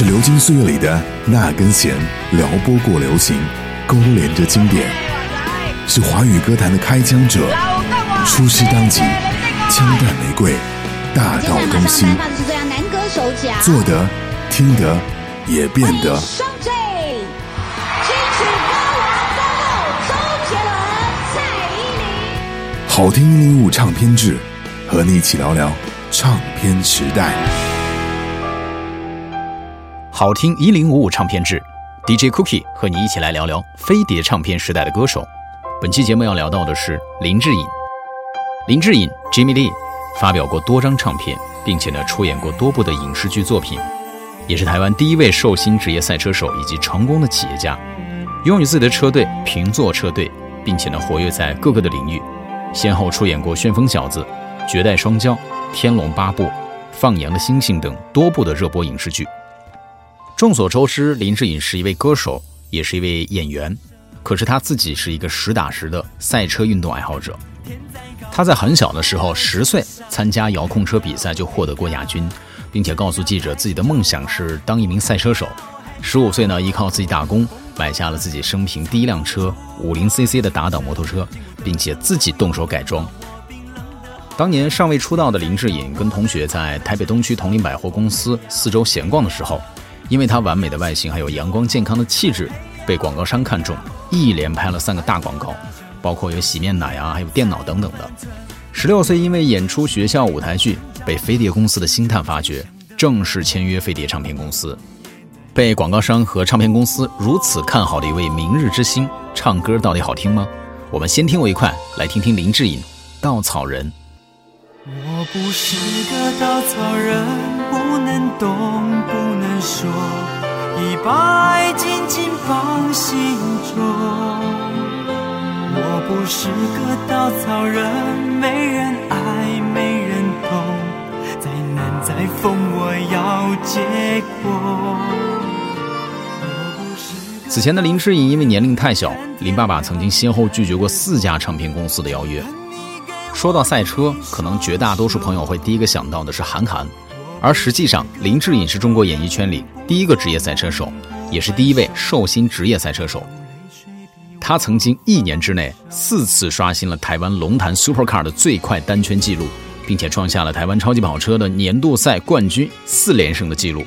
是流金岁月里的那根弦，撩拨过流行，勾连着经典。是华语歌坛的开疆者，出师当即，枪弹玫瑰，大道东西。做得，听得，也变得。好听一零五唱片制，和你一起聊聊唱片时代。好听一零五五唱片制，DJ Cookie 和你一起来聊聊飞碟唱片时代的歌手。本期节目要聊到的是林志颖。林志颖 Jimmy Lee 发表过多张唱片，并且呢出演过多部的影视剧作品，也是台湾第一位寿星职业赛车手以及成功的企业家，拥有自己的车队平座车队，并且呢活跃在各个的领域，先后出演过《旋风小子》《绝代双骄》《天龙八部》《放羊的星星》等多部的热播影视剧。众所周知，林志颖是一位歌手，也是一位演员。可是他自己是一个实打实的赛车运动爱好者。他在很小的时候，十岁参加遥控车比赛就获得过亚军，并且告诉记者自己的梦想是当一名赛车手。十五岁呢，依靠自己打工买下了自己生平第一辆车五零 cc 的打档摩托车，并且自己动手改装。当年尚未出道的林志颖跟同学在台北东区同林百货公司四周闲逛的时候，因为他完美的外形还有阳光健康的气质，被广告商看中。一连拍了三个大广告，包括有洗面奶啊，还有电脑等等的。十六岁，因为演出学校舞台剧，被飞碟公司的星探发掘，正式签约飞碟唱片公司。被广告商和唱片公司如此看好的一位明日之星，唱歌到底好听吗？我们先听为快，来听听林志颖《稻草人》。我不是个稻草人，不能动，不能说。已把爱紧紧放心中。我不是个稻草人，没人爱，没人懂。再难再疯，我要结果。此前的林志颖因为年龄太小，林爸爸曾经先后拒绝过四家唱片公司的邀约。说到赛车，可能绝大多数朋友会第一个想到的是韩寒。而实际上，林志颖是中国演艺圈里第一个职业赛车手，也是第一位寿星职业赛车手。他曾经一年之内四次刷新了台湾龙潭 Supercar 的最快单圈记录，并且创下了台湾超级跑车的年度赛冠军四连胜的记录。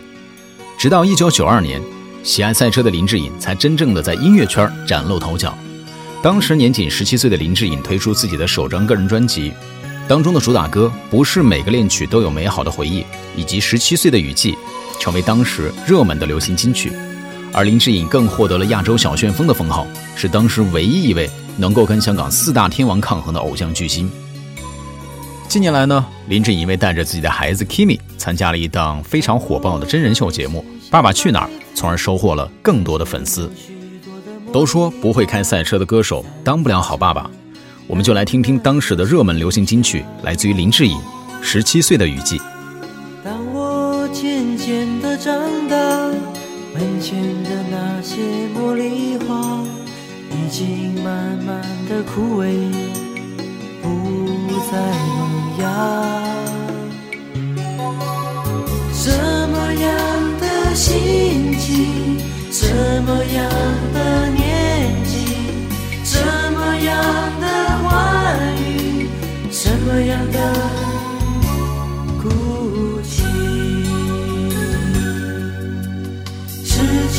直到1992年，喜爱赛车的林志颖才真正的在音乐圈崭露头角。当时年仅十七岁的林志颖推出自己的首张个人专辑。当中的主打歌不是每个恋曲都有美好的回忆，以及十七岁的雨季，成为当时热门的流行金曲。而林志颖更获得了亚洲小旋风的封号，是当时唯一一位能够跟香港四大天王抗衡的偶像巨星。近年来呢，林志颖因为带着自己的孩子 Kimi 参加了一档非常火爆的真人秀节目《爸爸去哪儿》，从而收获了更多的粉丝。都说不会开赛车的歌手当不了好爸爸。我们就来听听当时的热门流行金曲，来自于林志颖《十七岁的雨季》。长大，门前的那些茉莉花已经慢慢的枯萎，不再萌芽。什么样的心情？什么样的年纪？什么样的话语？什么样的